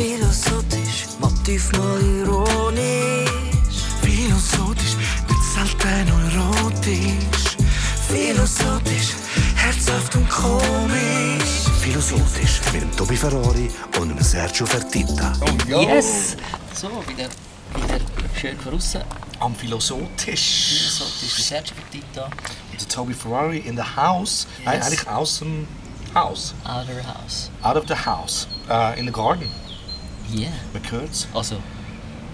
Philosophisch, Motiv mal ironisch. Philosophisch, nicht selten erotisch. Philosophisch, herzhaft und komisch. Philosophisch mit dem Tobi Ferrari und dem Sergio Fertitta. Yes! So, wieder, wieder schön von außen. Am Philosophisch. Philosophisch, Sergio Fertitta, Und der Toby Ferrari in the house. Nein, Yes. eigentlich aus dem Haus. Outer House. Out of the house. Äh, in the garden. Yeah. Man. Also,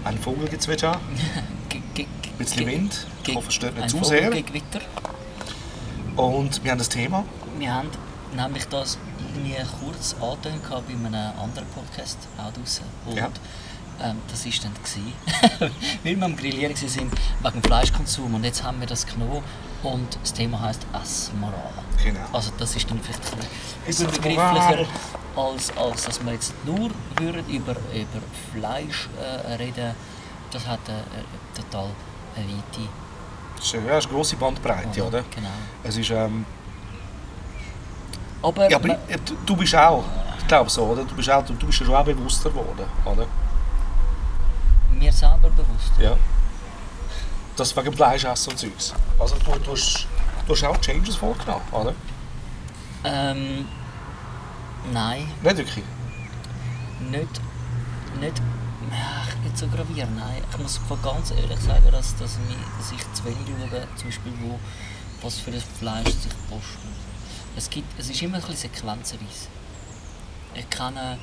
Ein Vogelgezwitscher. ge- ge- ge- Ein bisschen Wind. Ich hoffe, es stört nicht ein zu sehr. gegen Gewitter. Und wir haben das Thema. Wir haben nämlich das irgendwie kurz angetönt bei einem anderen Podcast auch draussen. Und Ja. ähm, das war dann, gewesen, weil wir am Grillieren waren wegen Fleischkonsum. Und jetzt haben wir das genommen und das Thema heisst Essmoral. Genau. Also das ist dann vielleicht ein bisschen Essensmoral. Als, als dass wir jetzt nur würden über, über Fleisch äh, reden. Das hat äh, äh, total eine weite Schön, ja, das ist eine grosse Bandbreite, oder? Genau. Es ist, ähm, Aber, ja, aber man- ich- du- bist auch, ich glaube so, oder? Du bist, auch, du, du bist ja schon auch bewusster geworden, oder? mir selber bewusst. Ja. Das wegen Fleischessen und Zeugs. Also du, du, hast, du hast auch Changes vorgenommen, oder? Ähm, nein, Nicht wirklich? nicht, nicht, ach, nicht so gravierend. Nein, ich muss ganz ehrlich sagen, dass, dass, dass ich zu wenig schaue, zum Beispiel, wo, was für ein Fleisch sich posten. Es, gibt, es ist immer ein bisschen sequenzenweise. Ich kenne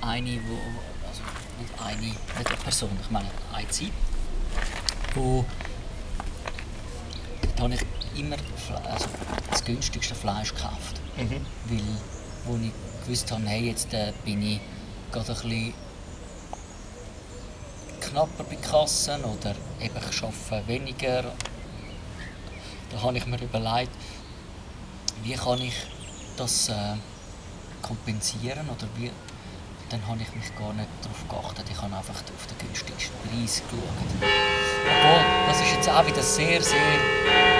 eine, wo, also nicht eine, nicht eine Person, ich meine eine Zeit, wo da habe ich immer also das günstigste Fleisch gekauft. Mhm. Weil, wo ich gewusst habe, hey, jetzt äh, bin ich gerade ein bisschen knapper bei Kassen oder eben ich arbeite weniger. Da habe ich mir überlegt, wie kann ich das äh, kompensieren oder wie dann habe ich mich gar nicht darauf geachtet. Ich habe einfach auf den günstigsten Preis geschaut. Obwohl, das ist jetzt auch wieder sehr, sehr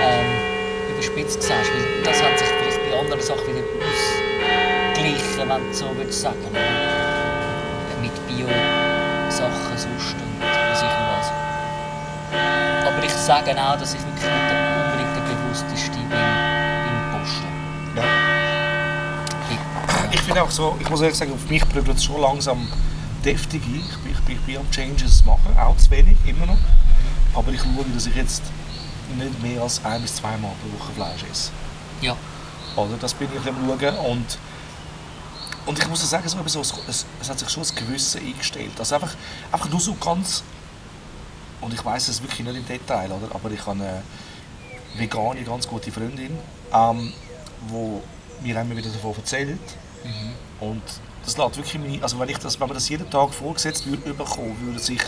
ähm, überspitzt gesagt, weil das hat sich vielleicht bei anderen Sachen wieder ausgeglichen, wenn du so würdest sagen. Mit Bio-Sachen sonst und was ich was. Aber ich sage auch, dass ich wirklich nicht der unbedingt der bewussteste bin beim Posten. Ja. Ich, Ich finde auch so, ich muss ehrlich sagen, auf mich prügelt es schon langsam deftig ein. Ich bin, ich bin, ich bin am Changes machen, auch zu wenig, immer noch. Aber ich schaue, dass ich jetzt nicht mehr als ein bis zweimal pro Woche Fleisch esse. ja, Oder? Das bin ich am schauen und und ich muss sagen, so, es, es hat sich schon ein Gewissen eingestellt. Also einfach, einfach nur so ganz und ich weiß es wirklich nicht im Detail, oder? aber ich habe eine vegane, ganz gute Freundin, ähm, wo mir immer wieder davon erzählt und das lässt wirklich meine, also wenn, ich das, wenn man das jeden Tag vorgesetzt würde bekommen, würde sich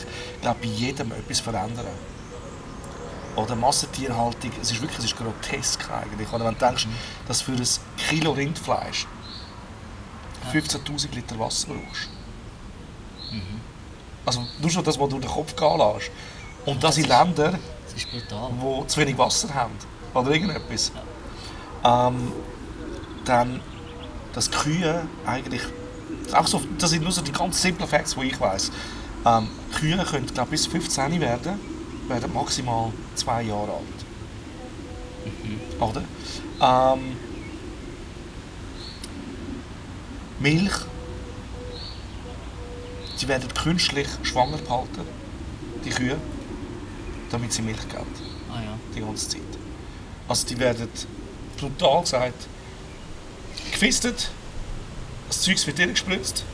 glaub, bei jedem etwas verändern. Oder Massentierhaltung, es ist wirklich es ist grotesk eigentlich. Oder wenn du denkst, dass für ein Kilo Rindfleisch 15'000 Liter Wasser brauchst. Also nur schon das, was du durch den Kopf gehen lässt. Und das in Ländern, die zu wenig Wasser haben. Oder irgendetwas. Ähm, dann, dass Kühe eigentlich. Auch so, das sind nur so die ganz simplen Facts, die ich weiß. Ähm, Kühe können glaub, bis 15 werden, werden maximal zwei Jahre alt. Oder? Ähm, Milch. Die werden künstlich schwanger gehalten, die Kühe, damit sie Milch geben Ah ja. die ganze Zeit. Also die werden brutal gesagt gefistet, das Zeug wird gespritzt,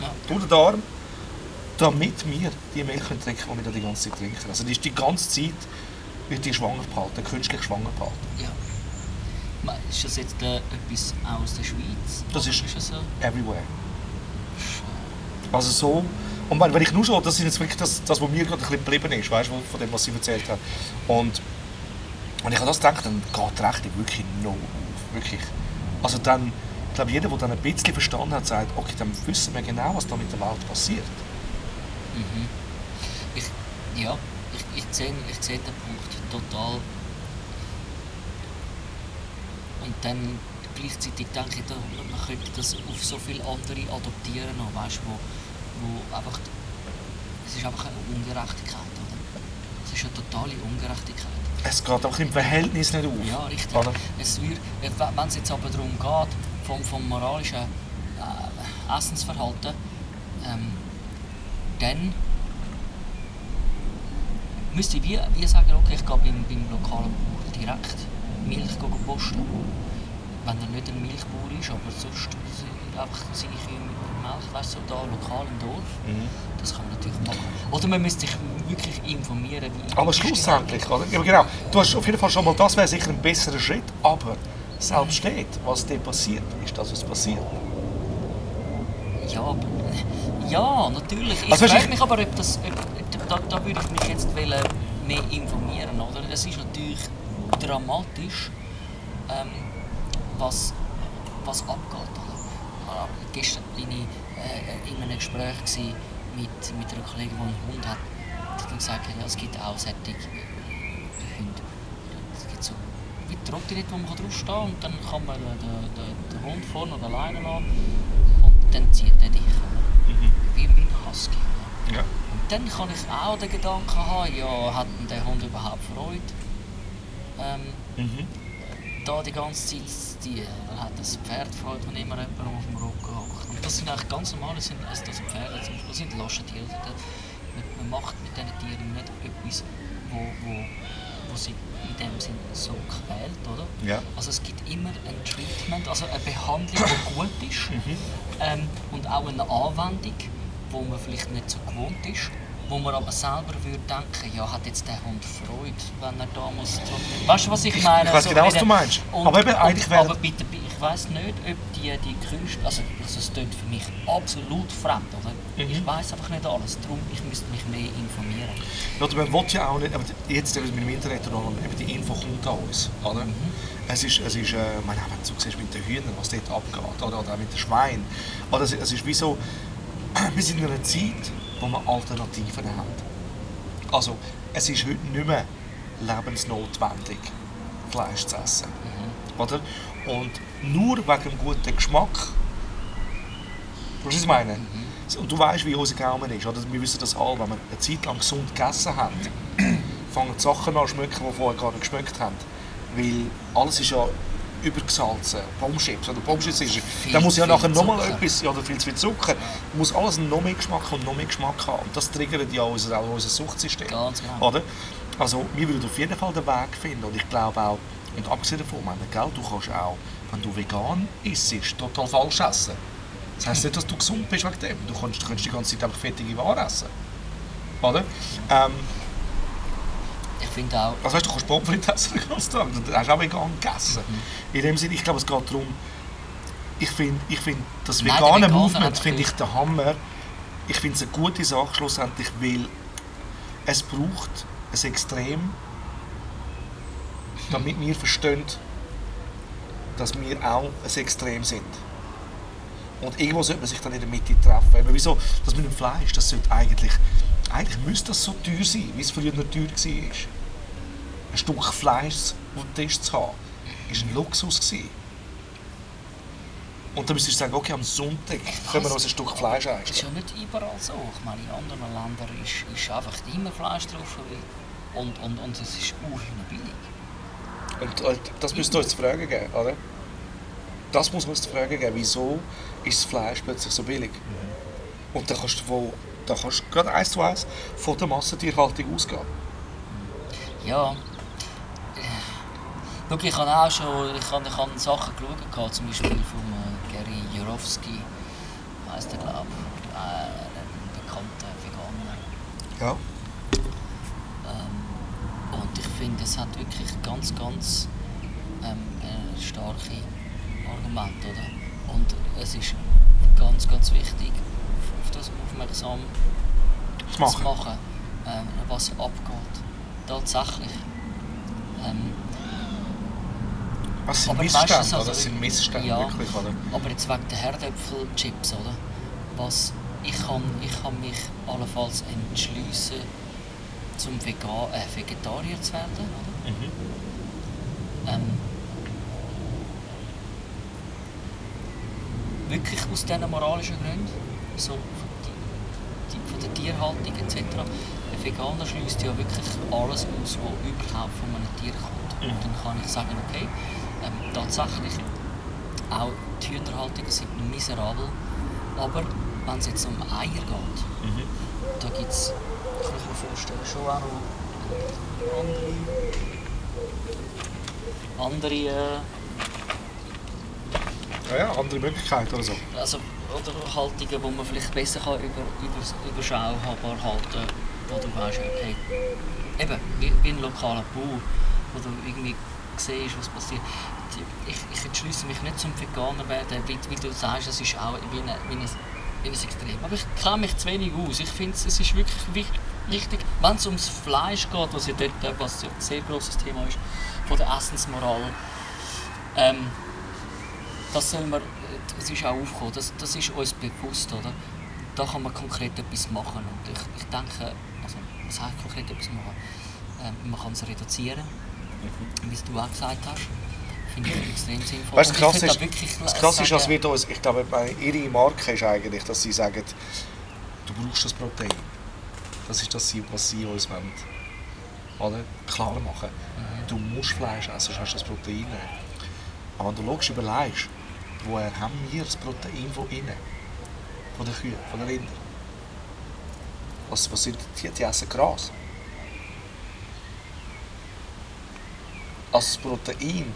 Ja. durch den Darm, damit wir die Milch können trinken können, die wir die ganze Zeit trinken. Also die ist die ganze Zeit wird die schwanger gehalten, künstlich schwanger gehalten. ja. Ist das jetzt äh, etwas aus der Schweiz? Das ist- ist das so? Everywhere. Also so. Und wenn, wenn ich nur schon, das ist jetzt wirklich das, das was mir gerade ein bisschen geblieben ist, weißt, du, von dem, was sie erzählt hat. Und wenn ich an das denke, dann geht die Rechnung wirklich no auf. Wirklich. Also dann, ich glaube, jeder, der dann ein bisschen verstanden hat, sagt, okay, dann wissen wir genau, was da mit der Welt passiert. Ich, ja, ich, ich sehe ich den Punkt total. Und dann gleichzeitig denke ich, da, man könnte das auf so viele andere adoptieren, noch, weißt, wo, wo einfach, es ist einfach eine Ungerechtigkeit. Oder? Es ist eine totale Ungerechtigkeit. Es geht auch im Verhältnis nicht auf. Ja, richtig. Oder? Es wird, wenn es jetzt aber darum geht, vom, vom moralischen äh, Essensverhalten, ähm, dann müsste ich wie, wie sagen, okay, ich gehe beim, beim lokalen Bauer direkt Milch posten. Wenn er nicht ein Milchbauer ist, aber sonst einfach seine Kühe mit so da lokal im Dorf. Mhm. Das kann man natürlich machen. Oder man müsste sich wirklich informieren, wie... Aber schlussendlich, oder? Ja, genau. Du hast auf jeden Fall schon mal, das wäre sicher ein besserer Schritt, aber selbst dort, was dir passiert, ist das, was passiert. Ja, aber, ja, natürlich. Ich Also, frage ich- mich aber, ob das, ob, ob, da, da würde ich mich jetzt wollen mehr informieren, oder? Es ist natürlich dramatisch, ähm, was, was abgeht. Oder? Aber Gestern bin ich äh, in einem Gespräch mit, mit einer Kollegin, die einen Hund hat. Die hat gesagt, ja, es gibt auch solche äh, Hunde. Es gibt so wie Trottinett, wo man draufstehen kann und dann kann man den, den, den, Hund vorne oder alleine lassen und dann zieht er dich. oder? Wie mein Husky. Ja. Und dann kann ich auch den Gedanken haben, ja, hat denn der Hund überhaupt Freude? Ähm, Mhm. da die ganze Zeit, die, dann hat das Pferd Freude, wenn immer jemand auf dem Rücken hockt. Und das sind eigentlich ganz normale, sind, also das Pferde zum Beispiel, das sind Lastentiere. Da- Man, man macht mit diesen Tieren nicht etwas, wo, wo, wo sie in dem Sinn so quält, oder? Ja. Also es gibt immer ein Treatment, also eine Behandlung, die gut ist ähm, und auch eine Anwendung, wo man vielleicht nicht so gewohnt ist, wo man aber selber würde denken, ja, hat jetzt der Hund Freude, wenn er da muss. Weißt du, was ich meine? ich weiss genau, was du meinst. Und, Aber eben, eigentlich und, aber bitte, ich weiß nicht, ob die, die Künste, also also es klingt für mich absolut fremd, oder? Mhm. Ich weiß einfach nicht alles, darum ich müsste mich mehr informieren. Oder man will ja auch nicht, aber jetzt mit dem Internet und allem, eben die Info kommt an uns. Oder? Es ist, es ist äh, meine, wenn du siehst mit den Hühnern, was dort abgeht, oder, oder auch mit den Schweinen. Oder es, es ist wie so, wir sind in einer Zeit, wo wir Alternativen haben. Also, es ist heute nicht mehr lebensnotwendig, Fleisch zu essen. Oder? Und nur wegen dem guten Geschmack, weißt du, was ich meine? Und du weißt, wie unser Gaumen ist. Oder? Wir wissen das alle, wenn wir eine Zeit lang gesund gegessen haben, fangen die Sachen an zu schmecken, die vorher gar nicht geschmeckt haben. Weil alles ist ja übergesalzen. Pommes-Chips oder Pommes-Chips ist... Da muss ja nachher nochmal etwas... Ja, oder viel zu viel Zucker. muss alles noch mehr Geschmack und noch mehr Geschmack haben. Und das triggert ja unser, auch unser Suchtsystem. Ganz genau. Oder? Also, wir würden auf jeden Fall den Weg finden. Und ich glaube auch... Und abgesehen davon, meine, gell, du kannst auch, wenn du vegan isst, total falsch essen. Das heisst nicht, dass du gesund bist wegen dem. Du kannst, du kannst die ganze Zeit einfach fettige Ware essen. Oder? Ähm, finde auch, also weißt, du kannst Pommes frites essen den ganzen Tag. Du hast auch vegan gegessen. In dem Sinne, ich glaube, es geht darum, ich finde, ich find, das Nein, vegane Movement finde ich der Hammer. Ich finde es eine gute Sache schlussendlich, weil es braucht ein Extrem, damit wir verstehen, dass wir auch ein Extrem sind. Und irgendwo sollte man sich dann in der Mitte treffen. Eben wieso, das mit dem Fleisch, das sollte eigentlich, eigentlich müsste das so teuer sein, wie es früher noch teuer war. Ein Stück Fleisch auf dem Tisch zu haben, war ein Luxus. Gewesen. Und dann müsstest du sagen, okay, am Sonntag können wir uns ein Stück Fleisch das ist essen. ja nicht überall so. Ich meine, in anderen Ländern ist, ist einfach immer Fleisch drauf. Und, und, und es ist billig. Und das müsst ihr uns zu fragen geben, oder? Das muss uns zu fragen geben, wieso ist das Fleisch plötzlich so billig? Und da kannst du, von, da kannst du gerade eins zu eins von der Massentierhaltung ausgehen. Ja. Schau, ich habe auch schon ich habe, ich habe Sachen geschaut, zum Beispiel von äh, Gary Jurowski, heisst er glaube ich, äh, ein bekannter Veganer. Ja. Ähm, und ich finde, es hat wirklich ganz, ganz ähm, äh, starke Argumente. Oder? Und es ist ganz, ganz wichtig, auf, das aufmerksam zu machen. machen, ähm, was abgeht. Tatsächlich. Ähm, Das sind aber Missstände, weißt du, oder? Das sind Missstände, ja, wirklich, oder? Aber jetzt wegen der Herdäpfelchips, oder? Was, ich, kann, ich kann mich allenfalls entschließen, zum Vegan, äh, Vegetarier zu werden, oder? Mhm. Ähm, wirklich aus diesen moralischen Gründen, so von, der Tierhaltung etc. Ein Veganer schließt ja wirklich alles aus, was überhaupt von einem Tier kommt. Und dann kann ich sagen, okay, ähm, tatsächlich, auch die Hühnerhaltungen sind miserabel, aber wenn es jetzt um Eier geht, da gibt es, kann ich mir vorstellen, schon auch noch andere, andere äh, Ja, ja, andere Möglichkeiten oder so. also, oder Haltungen, wo man vielleicht besser kann über, über, überschaubar halten wo du weißt, okay, eben, wie, wie ein lokaler Bauer, wo du irgendwie siehst, was passiert. Ich, ich entschließe mich nicht zum Veganer werden, wie, wie du sagst, es ist auch wie, eine, wie, ein, wie ein Extrem. Aber ich kenne mich zu wenig aus. Ich finde, es ist wirklich wich- wichtig, wenn es ums Fleisch geht, was ja dort was ja ein sehr grosses Thema ist, von der Essensmoral, ähm, das soll man, es ist auch aufgekommen, das, das ist uns bewusst, oder? Da kann man konkret etwas machen und ich, ich denke, also was heißt konkret etwas machen? Ähm, man kann es reduzieren, wie du auch gesagt hast. Finde ich extrem sinnvoll. Weißt krass ist, da das krass ist, sagen- wird uns, ich glaube, ihre Marke ist eigentlich, dass sie sagen, du brauchst das Protein. Das ist das, was sie uns wollen. Oder? Klar machen. Du musst Fleisch essen, sonst hast du das Protein nicht. Aber wenn du logisch überlegst, woher haben wir das Protein von innen? Von den Kühen, von den Rindern? Was, was sind die? Die essen Gras. Also das Protein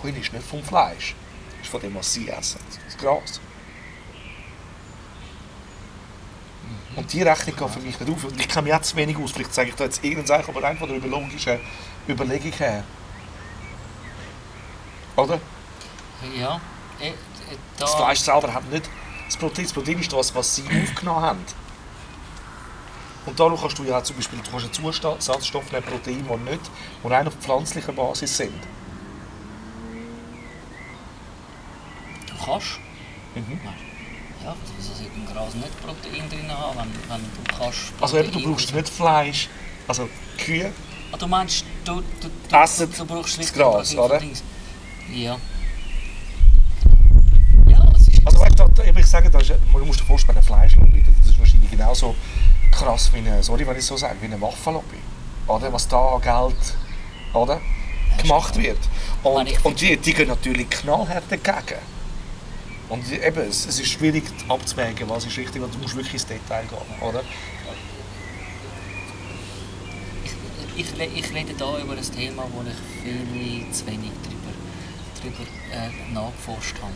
von ihnen ist nicht vom Fleisch, ist von dem, was sie essen, das Gras. Und die Rechnung geht für mich nicht auf. Und ich kenne mich jetzt zu wenig aus. Vielleicht sage ich da jetzt irgendeine Sache, aber rein von der Überlegung her. Oder? Ja, äh, äh, da, Das Fleisch selber hat nicht das Protein. Das Protein ist das, was sie aufgenommen haben. Und darum kannst du ja zum Beispiel du kannst einen Zusatzstoff nehmen, Protein, die nicht, die rein auf pflanzlicher Basis sind. du kannst. Mhm. Ja, wieso sollte ein Gras nicht Protein drin haben, wenn, wenn du kannst Also eben, du Protein- brauchst nicht Fleisch. Also Kühe, Ah, du meinst, du, du, du, Essen du brauchst das Gras, Protein oder? Ja. Ja, es ist... Also weißt du, ich sage, da ist, man muss dir vorstellen, Fleischlobby, das ist wahrscheinlich genauso krass wie eine, sorry, wenn ich so sage, wie eine Waffenlobby. Oder? Was da Geld oder? gemacht wird. Und, und die, die gehen natürlich knallhart dagegen. Und eben, es, es ist schwierig abzuwägen, was ist richtig, weil du musst wirklich ins Detail gehen, oder? ich, ich, ich rede hier über ein Thema, wo ich viel zu wenig darüber, darüber äh, nachgeforscht habe.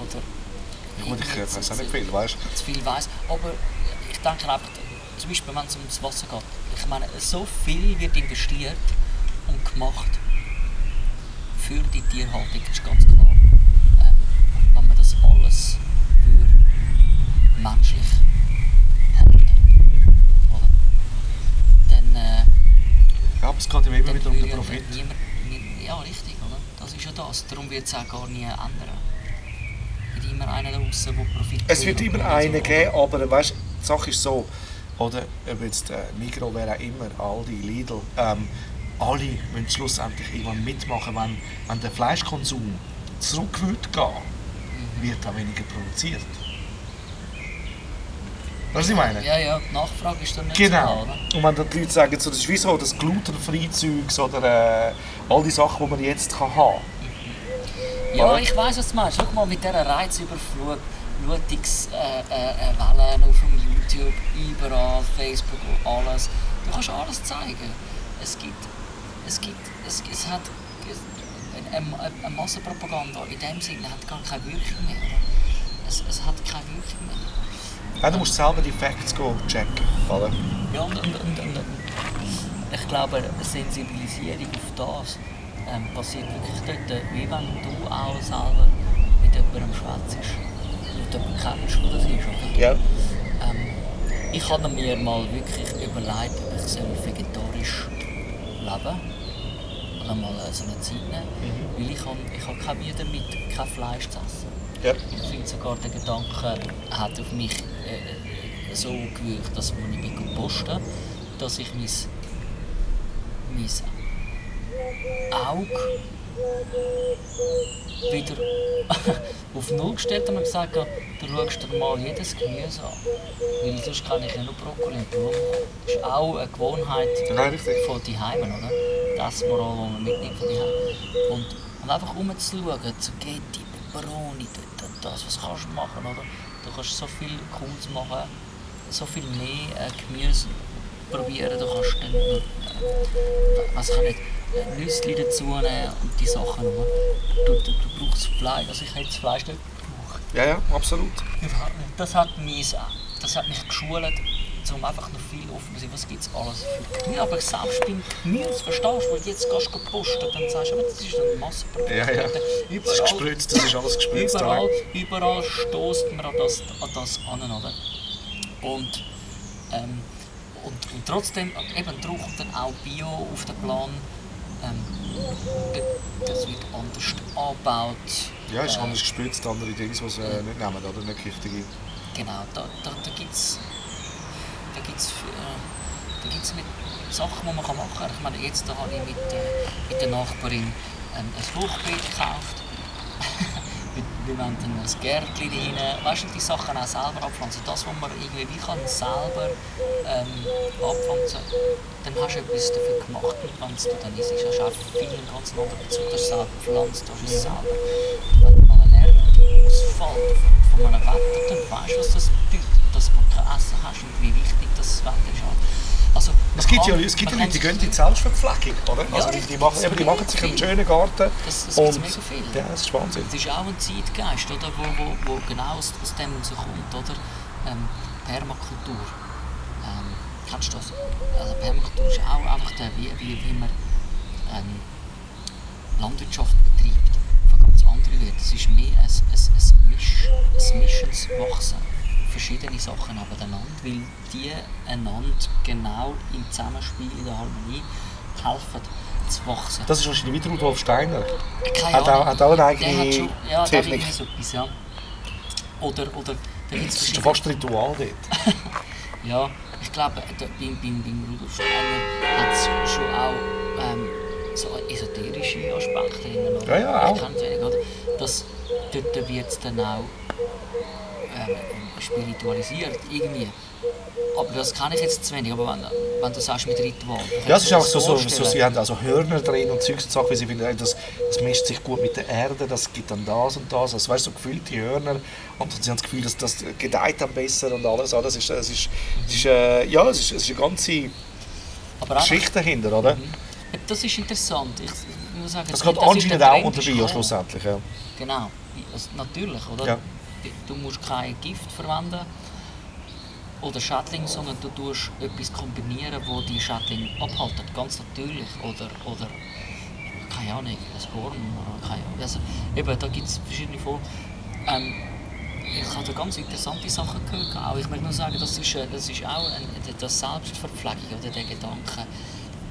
Oder Gut, ich weiß auch nicht viel, weißt du? zu viel weiss. Aber ich denke einfach, zum Beispiel wenn es ums Wasser geht, ich meine, so viel wird investiert und gemacht für die Tierhaltung, ist ganz klar. Ähm, wenn man das alles für menschlich halten, oder? Dann, äh, Ja, aber es geht ja immer wieder um den Profit. niemand, nie- ja, richtig, oder? Das ist ja das. Darum wird es auch gar nie ändern. Es wird immer und einen geben, aber weißt, die Sache ist so, oder ob jetzt äh, Migros, wer auch immer, Aldi, Lidl, ähm, alle müssen schlussendlich irgendwann mitmachen, wenn, wenn der Fleischkonsum zurück wird gehen, wird auch weniger produziert. Weißt du, was ich meine? Ja, ja, die Nachfrage ist dann nicht so Genau. da, oder? Und wenn dann die Leute sagen, so, das ist wie so das glutenfreie Zeugs oder äh, all die Sachen, die man jetzt kann haben Ja, Oder? ich weiss, was du meinst. Schau mal, mit dieser Reizüberflutungswellen äh, äh, äh, auf dem YouTube, überall, Facebook und alles. Du kannst alles zeigen. Es gibt, es gibt, es, es hat eine, eine, eine Massenpropaganda in dem Sinne hat gar keine Wirkung mehr. Es, es hat keine Wirkung mehr. ja, du musst selber die Facts go checken. Oder? Ja, und, und, und, und, ich glaube, eine Sensibilisierung auf das ähm, passiert wirklich dort, wie wenn du auch selber mit jemandem schwätzt. Und jemanden kennst, der das ist, oder? Ja. Ähm, ich habe mir mal wirklich überlegt, ob ich soll vegetarisch leben oder mal äh, so eine Zeit nehmen, weil ich habe ich hab keine Mühe damit, kein Fleisch zu essen. Ja. Ich finde sogar der Gedanke hat auf mich äh, so gewirkt, dass als ich bin posten, dass ich mein, mein Auge wieder auf Null gestellt und gesagt, ja, du schaust dir mal jedes Gemüse an. Weil sonst kann ich ja nur Brokkoli und Blumen kochen. Das ist auch eine Gewohnheit Nein, von die Heimen, oder? Das Moral, das man mitnimmt von die und, und einfach umzuschauen, Zucchetti, Peperoni, dort und das, was kannst du machen, oder? Du kannst so viel Cooles machen, so viel mehr äh, Gemüse probieren, du kannst dann, äh, was kann ich, Nüsse dazu und die Sachen? Du, du, du brauchst Fleisch, also ich hätte das Fleisch nicht gebraucht. Ja, ja, absolut. Das hat mich, das hat mich geschult, um einfach noch viel offen zu sein. Was gibt es alles für Gemüse? Aber selbst beim Gemüse, verstehst du, du jetzt gehst du posten, dann sagst du, aber das ist ein Massenprodukt. Ja, ja. Das ist gespritzt, das ist alles gespritzt. Überall, überall stößt man an das, an das an, oder? Und, ähm, und, und trotzdem, eben darum kommt dann auch Bio auf den Plan. Ähm, das wird anders angebaut. Ja, ist Äh, anders gespritzt, andere Dinge, die sie äh, nicht nehmen, oder? Nicht giftige. Genau, da, da, da gibt es da gibt's, äh, da gibt's mit Sachen, die man machen kann. Ich meine, jetzt da habe ich mit, äh, mit der Nachbarin ähm, ein Hochbeet gekauft. Wir, wollen dann ein Gärtchen rein. Weißt du, die Sachen auch selber abpflanzen. Das, was man irgendwie wie kann selber ähm, abpflanzen dann hast du etwas dafür gemacht, wenn du dann isst. Hast du auch viel einen ganz anderen Bezug. Du hast es selber gepflanzt, du hast es selber. Wenn mal ein Ernte ausfällt von einem Wetter, dann weißt du, was das bedeutet, dass man kein Essen hast und wie wichtig das Wetter ist. Also, Es gibt ja, es gibt ja Leute, die gehen in die Selbstverpflegung, oder? Ja, Also die, machen, eben, die machen sich einen schönen Garten. Das- das und, mega viel. Ja, das ist Wahnsinn. Das ist auch ein Zeitgeist, oder, wo, wo, wo genau aus, aus dem rauskommt, oder? Ähm, Permakultur. Ähm, kennst du das? Also Permakultur ist auch einfach der, wie, wie, wie man ähm, Landwirtschaft betreibt. Von ganz anderen Welt. Es ist mehr ein, ein, ein, Misch, ein mischendes Wachsen. Verschiedene Sachen nebeneinander, weil die einander genau im Zusammenspiel, in der Harmonie helfen zu wachsen. Das ist wahrscheinlich wieder Rudolf Steiner. Keine Hat auch- hat auch eine Der eigene hat schon, ja, der Technik. hat irgendwie so etwas, ja. Oder, oder da gibt Das ist schon fast Ritual dort. Ja, ich glaube, da- beim, beim, beim Rudolf Steiner hat es schon auch ähm, so esoterische Aspekte drin. Ja, ja, auch. Ich kenne es wenig, oder? Das, dort wird es dann auch spiritualisiert, irgendwie. Aber das kann ich jetzt zu wenig. Aber wenn, wenn du sagst mit Ritual. Ja, es ist auch so, so, so, sie haben also Hörner drin und Zeugs und Sachen, weil sie finden, das, das mischt sich gut mit der Erde, das gibt dann das und das. Also weißt du, so gefüllte Hörner und sie haben das Gefühl, dass das gedeiht dann besser und alles. Ah, Das ist, das ist, das ist, äh, ja, es ist, es ist eine ganze Aber Geschichte dahinter, oder? Das ist interessant. Ich, ich muss sagen, Das geht ist anscheinend auch unter Bio schlussendlich. Ja. Genau, also natürlich, oder? Ja. Du musst kein Gift verwenden oder Schädling, sondern du tust etwas kombinieren, wo die Schädling abhalten, ganz natürlich. Oder, oder keine Ahnung, ein Horn oder keine Ahnung. Also, eben, da gibt es verschiedene Formen. Ähm, ich habe da ganz interessante Sachen gehört. Auch ich möchte nur sagen, das ist, äh, das ist auch ein, das Selbstverpflegung oder der Gedanke,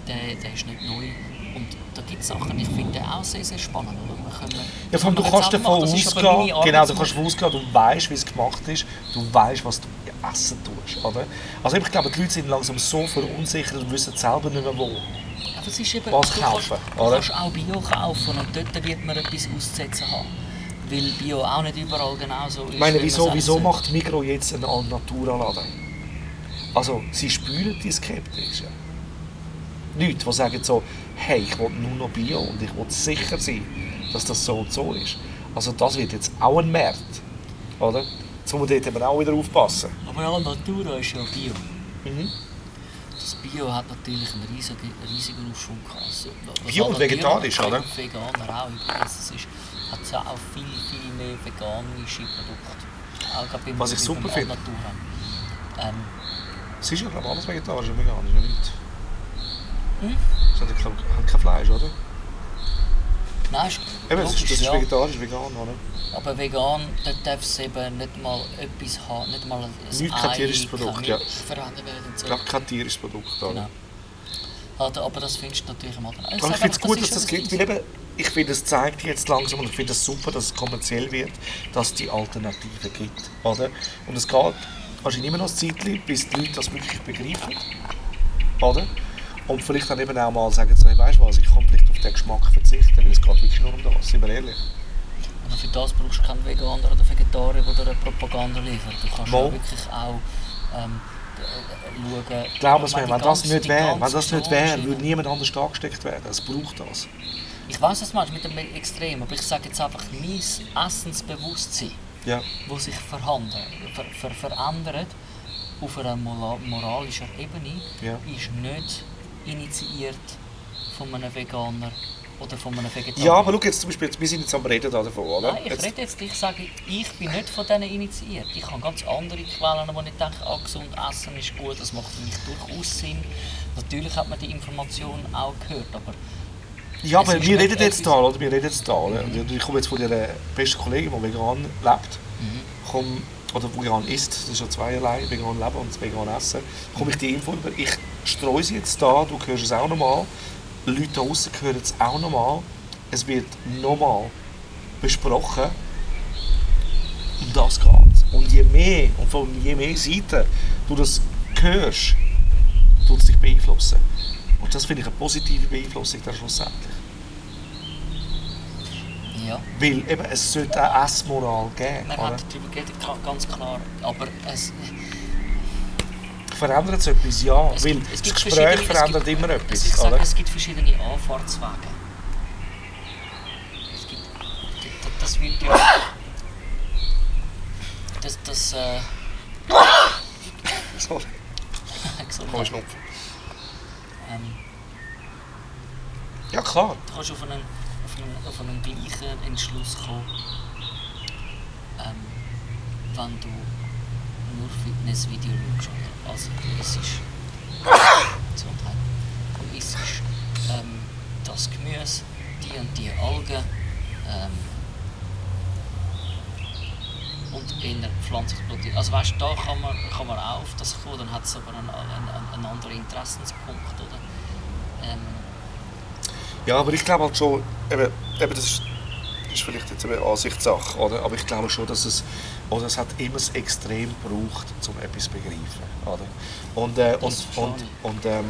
der, der ist nicht neu. Und da gibt es Sachen, ich finde auch sehr, sehr spannend. Können, Ja, vor allem, du man kannst davon ausgehen, genau, du kannst ausgehen, du weißt, wie es gemacht ist, du weißt, was du essen tust, oder? Also ich glaube, die Leute sind langsam so verunsichert und wissen selber nicht mehr wo. Aber es ist eben, Was du kaufen, kannst, du oder? kannst auch Bio kaufen und dort wird man etwas auszusetzen haben. Weil Bio auch nicht überall genauso ist. Ich meine, wie wieso, wieso macht Migro jetzt einen Alnatura-Laden? Also, sie spüren die Skeptischen. Leute, die sagen so, hey, ich will nur noch Bio und ich will sicher sein, dass das so und so ist. Also das wird jetzt auch ein Markt, oder? Jetzt muss man dort eben auch wieder aufpassen. Aber ja, Natura ist ja Bio. Mhm. Das Bio hat natürlich einen riesigen, riesigen Aufschwung gehabt. Also, Bio und vegetarisch, oder? Veganer auch übrigens. Es ist, hat ja auch viel, viel mehr veganische Produkte. Auch beim, Was ich super finde. Ähm, Es ist ja glaube ich alles vegetarisch und vegan, ist ja nicht. Hm? Es hat, glaub, hat kein Fleisch, oder? nein, ist Eben, das ist, logisch, das ist ja. vegetarisch, vegan, oder? Aber vegan, da darf es eben nicht mal etwas haben, nicht mal ein Nicht kein tierisches Produkt, ja. Verwendet werden. Ich glaube, kein tierisches Produkt, oder? Genau. Also, aber das findest du natürlich am anderen. Aber ich finde es gut, dass das gibt, weil eben, ich finde, es zeigt jetzt langsam und ich finde es super, dass es kommerziell wird, dass es die Alternative gibt. Oder? Und es geht wahrscheinlich immer noch ein Zeitchen, bis die Leute das wirklich begreifen. Oder? Und vielleicht dann eben auch mal sagen, so, hey, weißt du was, ich komme vielleicht auf den Geschmack verzichten, weil es geht wirklich nur um das, sind wir ehrlich. Aber für das brauchst du keinen Veganer oder Vegetarier, der dir eine Propaganda liefert. Du kannst Mal. wirklich auch ähm, äh, schauen... Glaub es mir, wenn das nicht wäre, wenn das nicht wäre, würde niemand anders angesteckt werden. Es braucht das. Ich weiß, was du meinst mit dem Extrem, aber ich sage jetzt einfach, mein Essensbewusstsein, Ja. das sich verhandelt, ver, ver, verändert auf einer moralischen Ebene, Ja. ist nicht initiiert von einem Veganer oder von einem Vegetarier. Ja, aber schau jetzt zum Beispiel, wir sind jetzt am Reden da davon, oder? Nein, ich Jetzt- rede jetzt, ich sage, ich bin nicht von denen initiiert. Ich habe ganz andere Quellen, wo ich denke, ah, gesund essen ist gut, das macht für mich durchaus Sinn. Natürlich hat man die Informationen auch gehört, aber Ja, aber wir reden jetzt da, oder? Wir reden jetzt da? Und Ich komme jetzt von ihrer besten Kollegin, die vegan lebt. Komm, oder vegan isst, das ist ja zweierlei, vegan leben und vegan essen. Komme ich die Info über. Ich streue sie jetzt da, du hörst es auch nochmal. Leute da hören es auch nochmal. Es wird nochmal besprochen. Um das geht Und je mehr, und von je mehr Seiten du das hörst, tut es dich beeinflussen. Und das finde ich eine positive Beeinflussung dann schlussendlich. Ja. Weil eben, es sollte eine Essmoral geben. Man oder? hat darüber geredet, ganz klar. Aber es, Verändert es etwas? Ja. es weil gibt, es das Gespräch verändert es gibt, immer etwas. Ich sage, es gibt verschiedene Anfahrtswege. Es gibt, das, will ja... Das, das, äh... Sorry, Gesundheit. komm, Schnupfen. ähm, Ja, klar. du kannst auf einen, auf einen, auf einen gleichen Entschluss kommen, ähm, wenn du nur Fitnessvideo schaust. Also du isst Gesundheit. Du isst ähm, das Gemüse, die und die Algen ähm, und eher pflanzliches Protein. Also weißt du, da kann man, kann man auch auf das kommen, dann hat es aber einen, einen, einen anderen Interessenspunkt. Oder? Ähm, Ja, aber ich glaube halt schon, eben, eben das ist, ist vielleicht jetzt eine Ansichtssache, oder? aber ich glaube schon, dass es, oder es hat immer das Extrem gebraucht, um etwas zu begreifen. Oder? Und, äh, und, und, und ähm,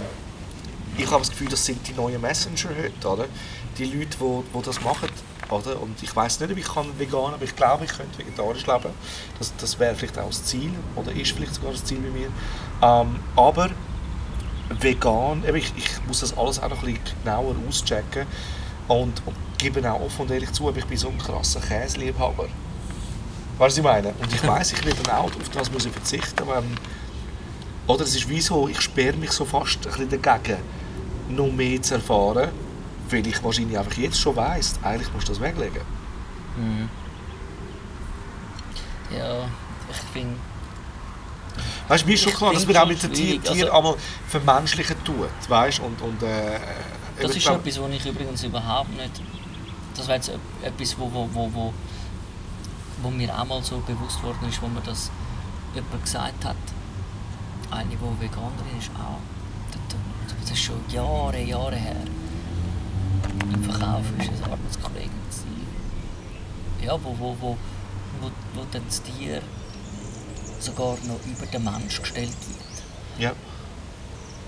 ich habe das Gefühl, das sind die neuen Messenger heute, oder? Die Leute, die, die das machen, oder? Und ich weiß nicht, ob ich kann vegan, aber ich glaube, ich könnte vegetarisch leben. Das, das wäre vielleicht auch das Ziel, oder ist vielleicht sogar das Ziel bei mir. Ähm, aber vegan, ich, ich muss das alles auch noch ein bisschen genauer auschecken und, und gebe auch offen und ehrlich zu, ich bin so ein krasser Käseliebhaber. Weißt du, was ich meine? Und ich weiß, ich werde dann auch auf das muss ich verzichten, wenn, oder es ist wie so, ich sperre mich so fast ein bisschen dagegen, noch mehr zu erfahren, weil ich wahrscheinlich einfach jetzt schon weiss, eigentlich musst du das weglegen. ja, ich finde... Weißt du, mir ist schon klar, dass man auch mit den Tieren Tier also- einmal vermenschlichen tut, weißt und, und äh, Das ich ist etwas, was ich übrigens überhaupt nicht. Das wäre jetzt ep- etwas, wo, wo, wo, wo, wo mir auch mal so bewusst worden ist, wo mir das jemand gesagt hat. Eine, die Veganerin ist, auch. Das- ist schon Jahre, Jahre her. Im Verkauf war es eine Arbeitskollegin. gewesen. Ja, wo, wo, wo, wo, wo dann das Tier sogar noch über den Mensch gestellt wird. Ja.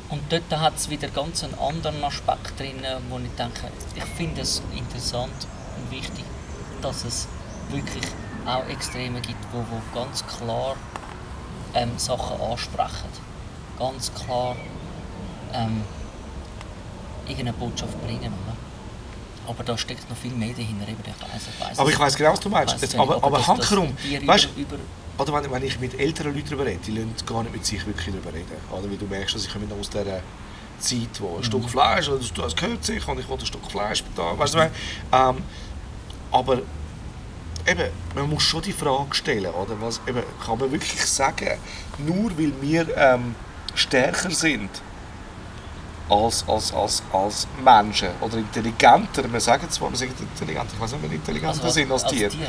Und dort hat es wieder ganz einen anderen Aspekt drin, wo ich denke, ich finde es interessant und wichtig, dass es wirklich auch Extreme gibt, wo, wo ganz klar ähm, Sachen ansprechen. Ganz klar ähm, irgendeine Botschaft bringen. Oder? Aber da steckt noch viel mehr dahinter. Eben, ich weiss, ich weiss Aber ich weiß genau, was du meinst. Jetzt, aber aber das herum, Tier weißt über, über, Oder wenn, wenn ich mit älteren Leuten darüber rede, die lassen gar nicht mit sich wirklich darüber reden. Oder wie du merkst, dass ich komme aus dieser Zeit, wo ein Stück Fleisch, oder du hast gehört sich und ich will ein Stück Fleisch da, weißt du, was ähm, aber eben, man muss schon die Frage stellen, oder? Was, eben, kann man wirklich sagen, nur weil wir ähm, stärker sind als, als, als, als Menschen oder intelligenter, wir sagen zwar, wir sind intelligenter, ich weiß nicht, ob wir intelligenter also sind als, Tiere, Tier.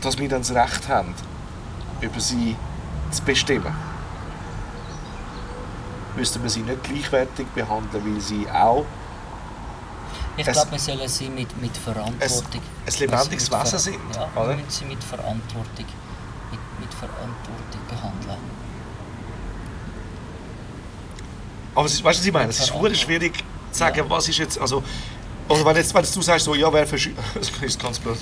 dass wir dann das Recht haben, über sie zu bestimmen. Müssten wir sie nicht gleichwertig behandeln, weil sie auch Ich glaube, wir sollen sie mit, mit Verantwortung. ein lebendiges mit Ver- Wesen sind, Ja, oder? wir müssen sie mit Verantwortung, mit, mit Verantwortung behandeln. Aber es ist, weißt du, was ich meine? Es ist verdammt schwierig zu sagen, Ja. was ist jetzt, also Oder wenn, jetzt, wenn du sagst, so, ja, wer verschießt, das ist ein ganz br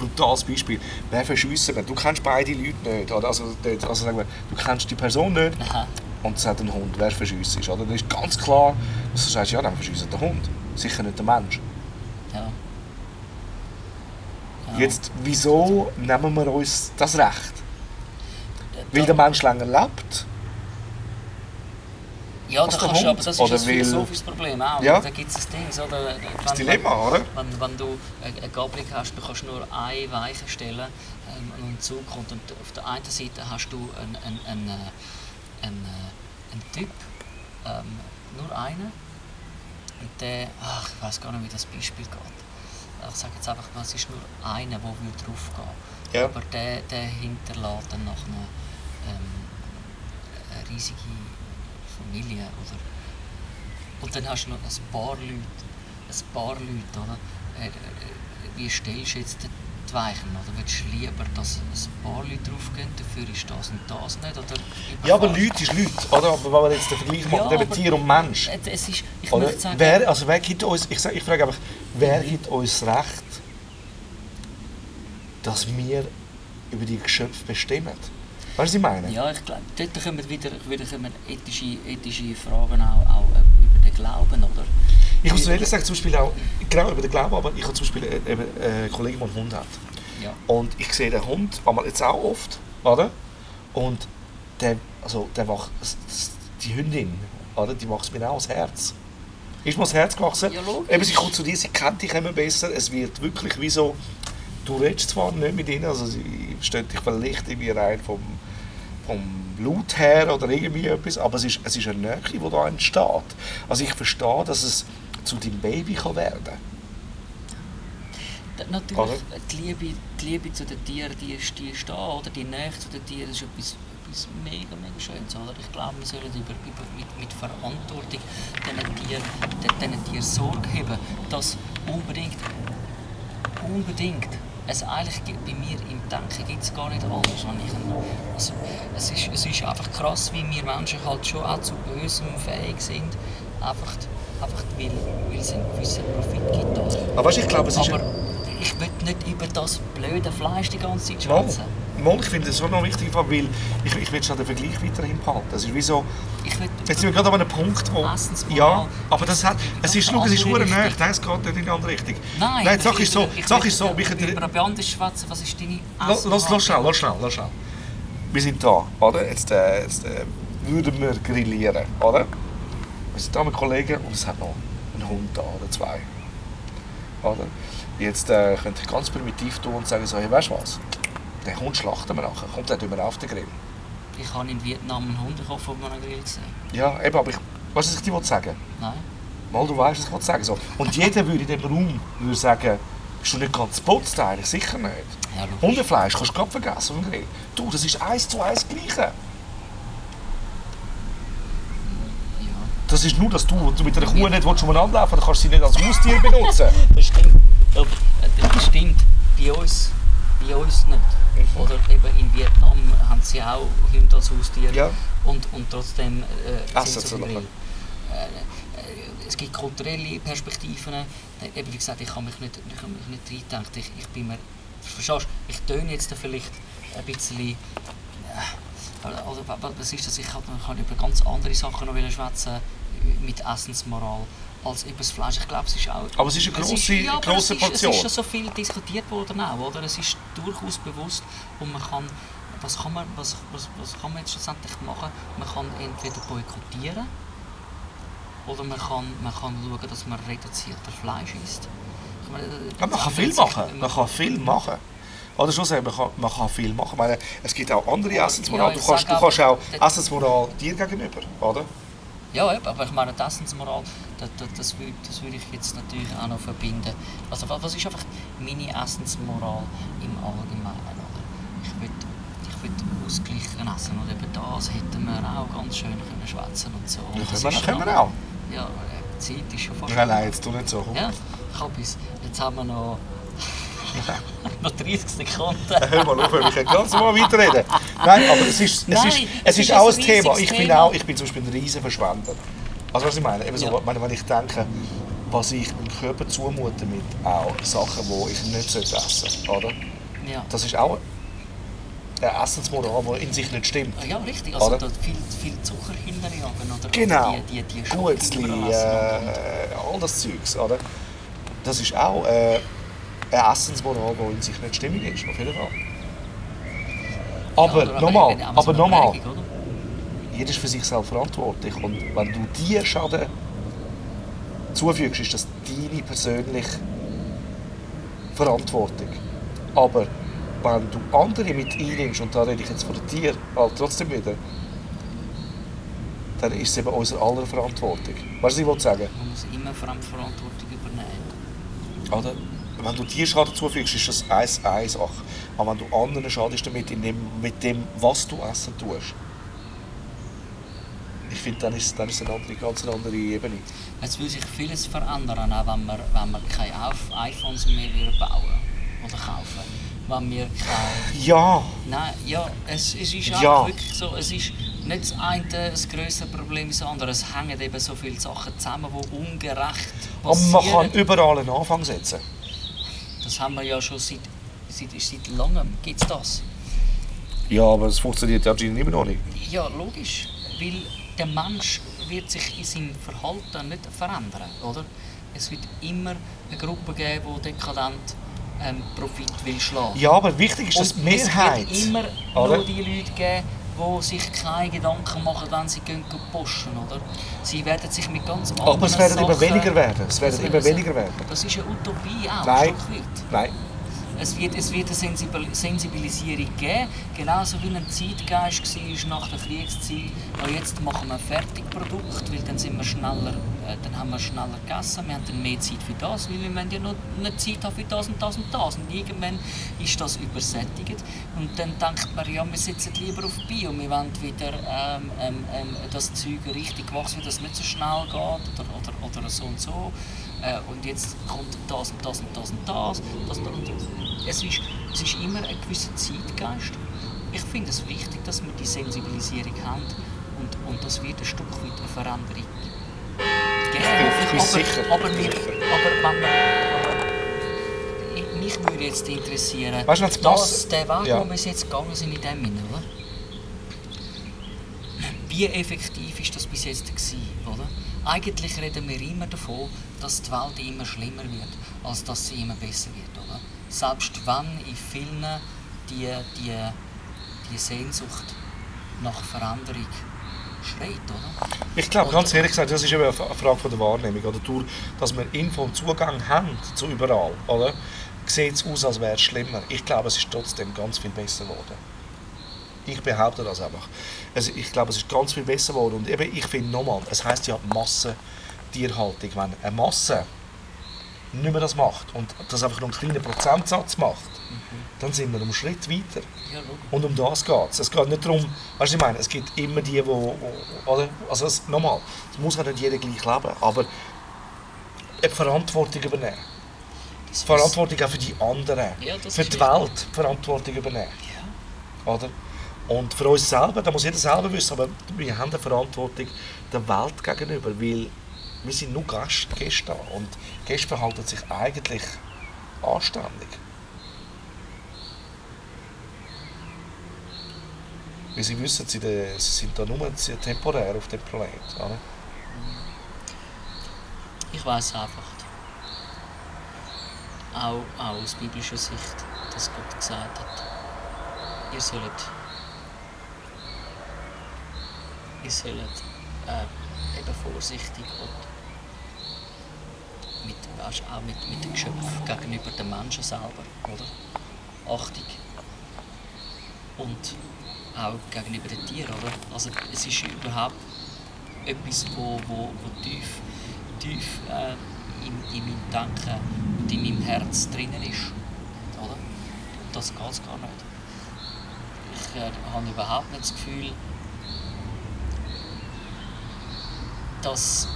brutales Beispiel, wer verschiessen wir? Du kennst beide Leute nicht, oder? Also, also sagen wir, du kennst die Person nicht Aha. und es hat einen Hund, wer verschießt ist, oder? Dann ist ganz klar, dass du sagst, ja, dann verschießt der Hund, sicher nicht der Mensch. Ja. Ja. Jetzt, wieso nehmen wir uns das Recht? Weil Da- der Mensch länger lebt? Ja, da kannst du, aber das ist Oder ein philosophisches Problem auch. Ja. Da gibt es ein Ding, so, da, Das Dilemma, oder? Wenn, wenn du eine eine Gabelung hast, du kannst nur eine Weiche stellen ähm, und ein Zug kommt. Und auf der einen Seite hast du einen, einen, einen, äh, einen, äh, einen Typ, ähm, nur einen. Und der, ach, ich weiß gar nicht, wie das Beispiel geht. Ich sage jetzt einfach mal, es ist nur einer, der will draufgehen Ja. Aber der, der hinterlässt dann nach einer ähm, eine riesige Familie. Oder? Und dann hast du noch ein paar Leute, ein paar Leute, oder? Äh, äh, Wie stellst du jetzt die Weichen? Oder willst du lieber, dass ein paar Leute draufgehen, dafür ist das und das nicht? Oder Ja, aber Leute ist Leute, oder? Aber wenn wir jetzt den Vergleich machen, Ja, Tier und Mensch. Es- ist, ich Oder? möchte sagen, Wer, also wer gibt uns, ich, sag, ich frage einfach, wer gibt uns das Recht, dass wir über die Geschöpfe bestimmen? Weißt du, was ich meine? Ja, ich glaube, dort kommen wieder, wieder kommen ethische, ethische Fragen auch, auch äh, über den Glauben, oder? Ich muss ehrlich sagen, zum Beispiel auch, genau über den Glauben, aber ich habe zum Beispiel äh, eben, äh, einen Kollegen, der einen Hund hat. Ja. Und ich sehe den Hund einmal jetzt auch oft, oder? Und der, also der wacht, die Hündin, oder? Die wächst mir auch ans Herz. Ist mir ans Herz gewachsen. Ja, logisch. Eben, sie kommt zu dir, sie kennt dich immer besser. Es wird wirklich wie so, du redest zwar nicht mit ihnen, also sie steht dich vielleicht irgendwie rein vom, vom Blut her oder irgendwie etwas, aber es ist, es ist eine Nähe, die da entsteht. Also ich verstehe, dass es zu deinem Baby kann werden kann. Natürlich, Oder? die Liebe, die Liebe zu den Tieren, die ist, die ist da, oder? Die Nähe zu den Tieren ist etwas, etwas mega, mega Schönes, oder? Ich glaube, wir sollen über, über, mit, mit Verantwortung diesen Tieren, diesen Tieren Sorge haben, dass unbedingt, unbedingt, es eigentlich gibt, bei mir im Denken gibt es gar nicht anders. Also, es, ist, es ist einfach krass, wie wir Menschen halt schon auch zu Bösem fähig sind, einfach, einfach weil, weil es einen gewissen Profit gibt. Aber weißt, ich glaube, es ist... Aber ich will nicht über das blöde Fleisch die ganze Zeit Mal, schwätzen. Mal, ich finde das schon noch wichtig, weil ich, ich will schon den Vergleich weiterhin behalten. Das ist wie so, Ich will jetzt sind wir gerade an einem Punkt, wo... Ja, aber das hat... Es ist, schau, es ist verdammt nein, es geht nicht in die andere Richtung. Nein, Nein die Sache ich- ist so, ich die Sache will ist so, wir Über können... eine Beamte schwätzen, was ist deine lass schnell, lass schnell, lass schnell. Wir sind da, oder? Jetzt, äh, jetzt äh, würden wir grillieren, oder? Wir sind da mit Kollegen und es hat noch einen Hund da, oder zwei. Oder? Jetzt äh, könnte ich ganz primitiv tun und sagen so, hey, weißt du was? Den Hund schlachten wir nachher, kommt der tun wir auf den Grill. Ich habe in Vietnam einen Hundekopf auf einem Grill gesehen. Ja, eben, aber ich... Weißt du, was ich dir sagen? Nein. Mal, du weißt, was ich will sagen so. Und jeder würde in diesem Raum würde sagen, bist du nicht ganz putzt eigentlich? Sicher nicht. Ja. Hundefleisch kannst du gerade vergessen auf dem Grill. Du, das ist eins zu eins Gleiche. Ja. Das ist nur, dass du, du mit einer Kuh nicht willst umeinander laufen dann kannst du sie nicht als Haustier benutzen. Das stimmt. Das stimmt. Bei uns, bei uns nicht. Oder eben in Vietnam haben sie auch Hunde als Haustier. Ja. Und, und trotzdem äh, Essen sind sie auf dem. Grill. Äh, es gibt kulturelle Perspektiven. Äh, Eben wie gesagt, ich kann mich nicht, ich kann mich nicht reindenken. Ich, ich bin mir, verstehst du, ich töne jetzt vielleicht ein bisschen... Äh, also, wa- was ist das? Ich kann, kann über ganz andere Sachen noch schwätzen mit Essensmoral als über das Fleisch. Ich glaube, es ist auch... Aber es ist eine grosse- ja, aber grosse es ist, Portion. Es ist schon so viel diskutiert worden auch, oder? Es ist durchaus bewusst und man kann... Was kann man, was, was, was kann man jetzt schlussendlich machen? Man kann entweder boykottieren oder man kann, man kann schauen, dass man reduzierter Fleisch isst. Meine, Ja, man kann viel machen. Man kann viel machen. Oder schon sagen, man kann, man kann viel machen. Ich meine, es gibt auch andere Ja, Essensmoral. ich du kannst, du kannst auch Essensmoral dir gegenüber, oder? Ja, eben, aber ich meine, die Essensmoral, das, das, das, würde, das würde ich jetzt natürlich auch noch verbinden. Also wa- was ist einfach meine Essensmoral im Allgemeinen? Oder? Ich würde ich würd ausgleichen essen und eben das hätten wir auch ganz schön können schwätzen und so. Ja, das können wir- ist können wir auch. Ja, äh, die Zeit ist schon fast... Nein, nein, jetzt tu nicht so. Komm. Ja, ich habe bis... Jetzt haben wir noch... noch 30 Sekunden. Hör mal auf, ich kann ganz normal weiterreden. Nein, aber es ist, es Nein, ist, es ist ist auch ein ein Thema. Ich bin, auch, ich bin zum Beispiel ein riesen Verschwender. Also was ich meine, eben so, Ja. wenn, ich denke, was ich meinem Körper zumute mit auch Sachen, die ich nicht essen sollte, oder? Ja. Das ist auch eine Essensmoral, die in sich nicht stimmt. Ja, richtig. Also Oder? da viel, viel Zucker hinterjagen oder Genau. die, die, die Gutzli, äh, all das Zeugs, oder? Das ist auch äh, eine Essensmoral, die in sich nicht stimmig ist, auf jeden Fall. Aber nochmal, aber eine nochmal, jeder ist für sich selbst verantwortlich und wenn du dir Schaden zufügst, ist das deine persönliche Verantwortung. Aber wenn du andere mit einnimmst, und da rede ich jetzt von dir halt trotzdem wieder, dann ist es eben unsere aller Verantwortung. Weißt du, was ich will sagen? Man muss immer Fremdverantwortung übernehmen. Oder? Wenn du dir Schaden zufügst, ist das eins, eine Sache. Aber wenn du anderen schadest damit, in dem, mit dem, was du essen tust, ich finde, dann ist, dann ist eine andere, ganz eine andere Ebene. Es will sich vieles verändern, auch wenn wir, wenn wir keine iPhones mehr bauen oder kaufen. Wenn wir keine... Ja, Nein, ja, es, es ist Ja. einfach wirklich so, es ist nicht das eine das größere Problem das andere. Es hängen eben so viele Sachen zusammen, die ungerecht aber man passieren. kann überall einen Anfang setzen. Das haben wir ja schon seit, seit, seit langem, gibt es das. Ja, aber es funktioniert ja anscheinend immer noch nicht. Ja, logisch. Weil der Mensch wird sich in seinem Verhalten nicht verändern, oder? Es wird immer eine Gruppe geben, die dekadent ähm, Profit will schlagen. Ja, aber wichtig ist, dass die Mehrheit... Es wird immer oder? nur die Leute geben, die sich keine Gedanken machen, wenn sie gehen posten, oder? Sie werden sich mit ganz anderen Aber es werden immer Sachen- weniger werden. Es werden Das immer weniger werden. Das ist eine Utopie auch, Nein. ein. Nein. Es wird, es wird eine Sensibil Sensibilisierung geben, genauso wie ein Zeitgeist war nach der Kriegszeit. Ja, jetzt machen wir ein Fertigprodukt, weil dann sind wir schneller, äh, dann haben wir schneller gegessen, wir haben dann mehr Zeit für das, weil wir ja noch nicht Zeit haben für das und das und das. Und irgendwann ist das übersättigt und dann denkt man, ja, wir sitzen lieber auf Bio, wir wollen wieder ähm, ähm, ähm, das Zeug richtig wachsen, weil das nicht so schnell geht oder, oder, oder so und so. Äh, und jetzt kommt das und das und das und das. das, und das, und das. Es, ist, es ist immer ein gewisser Zeitgeist. Ich finde es wichtig, dass wir die Sensibilisierung haben und, und das wird ein Stück weit eine Veränderung geben. Ich bin aber, sicher. Aber, wir, aber wenn wir, ich- mich würde jetzt interessieren, Weißt du, wenn's das, der Weg, Ja. wo wir jetzt gegangen sind in dem Sinne, oder? Wie effektiv ist das bis jetzt gewesen, oder? Eigentlich reden wir immer davon, dass die Welt immer schlimmer wird, als dass sie immer besser wird, oder? Selbst wenn in vielen die, die, die Sehnsucht nach Veränderung schreit, oder? Ich glaube, ganz ehrlich gesagt, das ist eben eine Frage von der Wahrnehmung. Oder durch, dass wir Info und Zugang haben zu überall, oder? Sieht es aus, als wäre es schlimmer. Ich glaube, es ist trotzdem ganz viel besser geworden. Ich behaupte das einfach. Also ich glaube, es ist ganz viel besser geworden. Und eben, ich finde nochmal, es heißt ja Massentierhaltung. Wenn eine Masse nicht mehr das macht und das einfach nur einen kleinen Prozentsatz macht, dann sind wir einen Schritt weiter. Ja. Und um das geht es. Es geht nicht darum, weißt du, ich meine, es gibt immer die, die, wo, oder? Also es, nochmal, es muss ja nicht jeder gleich leben, aber eine Verantwortung übernehmen. Das Verantwortung auch für die anderen, Ja, für die. Welt Verantwortung übernehmen. Ja. Oder? Und für uns selber, da muss jeder selber wissen, aber wir haben eine Verantwortung der Welt gegenüber, weil wir sind nur Gäste da und Gäste verhalten sich eigentlich anständig. Weil sie wissen, sie, sind da nur temporär auf dem Planeten. Ich weiß einfach, auch, auch aus biblischer Sicht, dass Gott gesagt hat, ihr sollt, ihr sollt äh, eben vorsichtig und mit, auch mit, mit den Geschöpfen gegenüber den Menschen selber, oder? Achtung. Und auch gegenüber den Tieren, oder? Also es ist überhaupt etwas, wo, wo, wo tief, tief äh, in, in meinem Denken und in meinem Herz drinnen ist. Oder? Und das geht gar nicht. Ich äh, habe überhaupt nicht das Gefühl, dass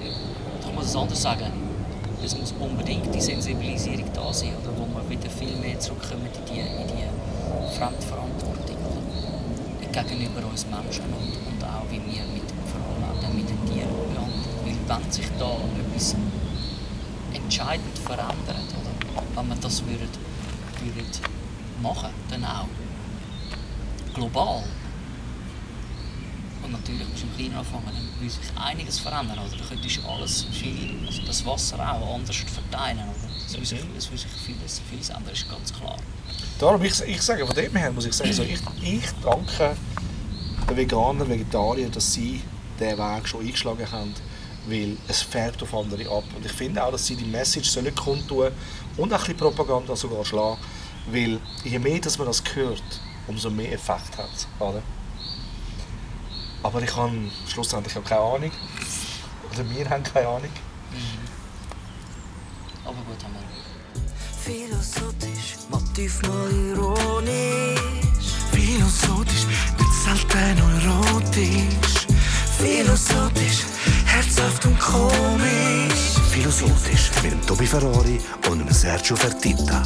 ich muss es anders sagen, es muss unbedingt die Sensibilisierung da sein, oder, wo wir wieder viel mehr zurückkommen in die, in die Fremdverantwortung. Oder? gegenüber uns Menschen und, und auch wie wir mit, vor allem auch mit den Tieren behandeln. Weil wenn sich da etwas entscheidend verändert, oder wenn wir das würden, würden machen, dann auch global, und natürlich musst du im Kleinen anfangen, dann würde sich einiges verändern. Oder? Du könntest alles viel, also das Wasser auch anders verteilen. Oder? Es würde sich, es würde sich vieles, vieles ändern, ist ganz klar. Darum, ich, ich sage, von dem her muss ich sagen, so, ich, ich danke den Veganern, Vegetariern, dass sie diesen Weg schon eingeschlagen haben, weil es färbt auf andere ab. Und ich finde auch, dass sie die Message sollen kundtun und auch ein bisschen Propaganda sogar schlagen, weil je mehr dass man das hört, umso mehr Effekt hat es. Oder? Aber ich habe schlussendlich auch keine Ahnung. Oder wir haben keine Ahnung. Aber gut, haben wir. Philosophisch, Motiv mal ironisch. Philosophisch, nicht selten erotisch. Philosophisch, herzhaft und komisch. Philosophisch mit dem Tobi Ferrari und dem Sergio Fertitta.